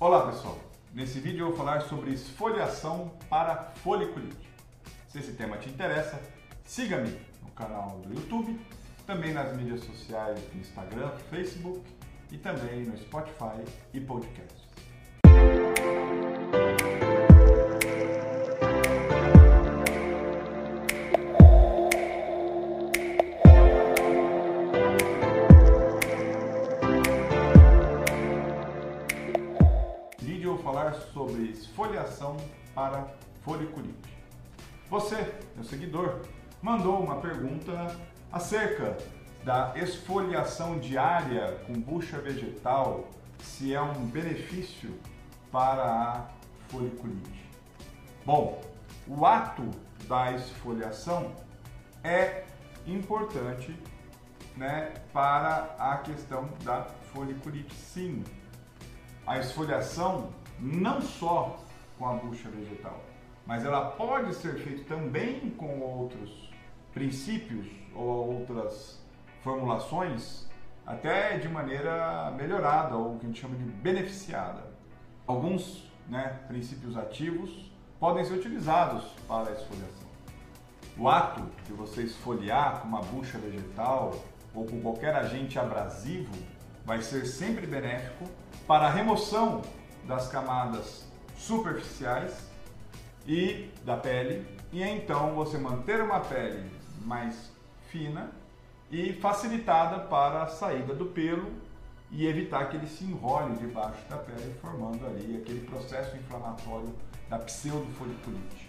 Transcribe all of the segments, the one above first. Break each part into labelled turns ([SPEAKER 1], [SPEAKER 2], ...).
[SPEAKER 1] Olá pessoal, nesse vídeo eu vou falar sobre esfoliação para foliculite. Se esse tema te interessa, siga-me no canal do YouTube, também nas mídias sociais do Instagram, Facebook e também no Spotify e podcasts. Eu falar sobre esfoliação para foliculite. Você, meu seguidor, mandou uma pergunta acerca da esfoliação diária com bucha vegetal, se é um benefício para a foliculite. Bom, o ato da esfoliação é importante né, para a questão da foliculite, sim a esfoliação não só com a bucha vegetal, mas ela pode ser feita também com outros princípios ou outras formulações, até de maneira melhorada ou o que a gente chama de beneficiada. Alguns né, princípios ativos podem ser utilizados para a esfoliação. O ato de você esfoliar com uma bucha vegetal ou com qualquer agente abrasivo vai ser sempre benéfico para a remoção das camadas superficiais e da pele e então você manter uma pele mais fina e facilitada para a saída do pelo e evitar que ele se enrole debaixo da pele, formando ali aquele processo inflamatório da pseudofoliculite.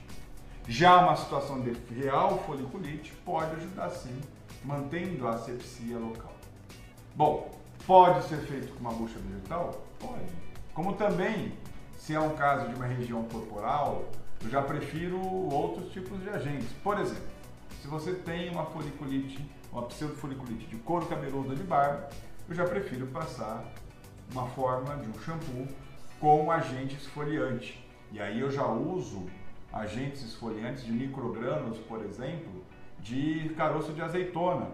[SPEAKER 1] Já uma situação de real foliculite pode ajudar sim, mantendo a asepsia local. Bom, Pode ser feito com uma bucha vegetal? Pode. Como também, se é um caso de uma região corporal, eu já prefiro outros tipos de agentes. Por exemplo, se você tem uma foliculite, uma pseudofoliculite de couro cabeludo de barba, eu já prefiro passar uma forma de um shampoo com agente esfoliante. E aí eu já uso agentes esfoliantes de microgrânulos, por exemplo, de caroço de azeitona,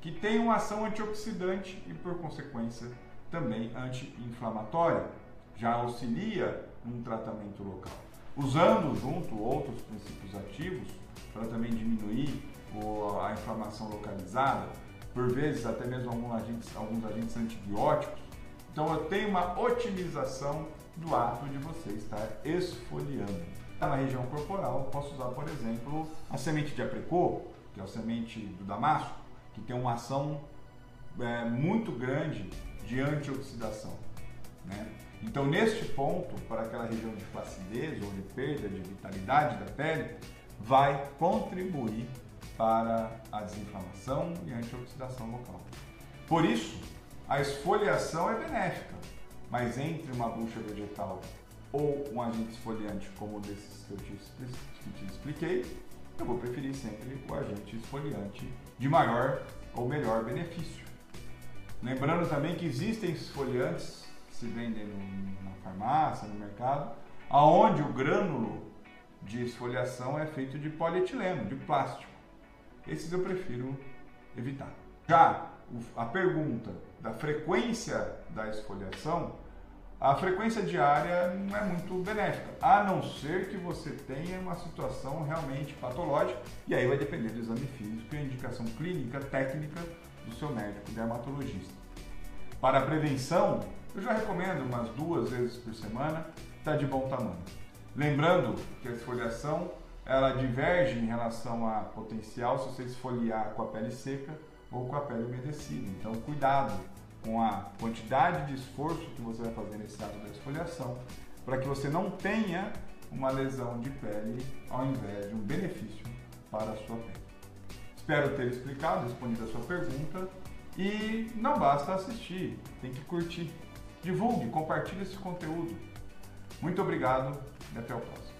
[SPEAKER 1] que tem uma ação antioxidante e, por consequência, também anti-inflamatória. Já auxilia no tratamento local. Usando junto outros princípios ativos para também diminuir a inflamação localizada, por vezes até mesmo alguns agentes, alguns agentes antibióticos. Então eu tenho uma otimização do ato de você estar esfoliando. Na região corporal, posso usar, por exemplo, a semente de apricot, que é a semente do damasco, que tem uma ação é, muito grande de antioxidação. Né? Então, neste ponto, para aquela região de flacidez ou de perda de vitalidade da pele, vai contribuir para a desinflamação e a antioxidação local. Por isso, a esfoliação é benéfica, mas entre uma bucha vegetal ou um agente esfoliante como desses que eu te, que te expliquei, eu vou preferir sempre o agente esfoliante de maior ou melhor benefício. Lembrando também que existem esfoliantes se vendem na farmácia, no mercado, aonde o grânulo de esfoliação é feito de polietileno, de plástico. Esses eu prefiro evitar. Já a pergunta da frequência da esfoliação a frequência diária não é muito benéfica, a não ser que você tenha uma situação realmente patológica, e aí vai depender do exame físico e a indicação clínica, técnica do seu médico dermatologista. Para a prevenção, eu já recomendo umas duas vezes por semana, está de bom tamanho. Lembrando que a esfoliação ela diverge em relação a potencial se você esfoliar com a pele seca ou com a pele umedecida. Então, cuidado com a quantidade de esforço que você vai fazer nesse ato da esfoliação, para que você não tenha uma lesão de pele ao invés de um benefício para a sua pele. Espero ter explicado, respondido a sua pergunta e não basta assistir, tem que curtir. Divulgue, compartilhe esse conteúdo. Muito obrigado e até o próximo.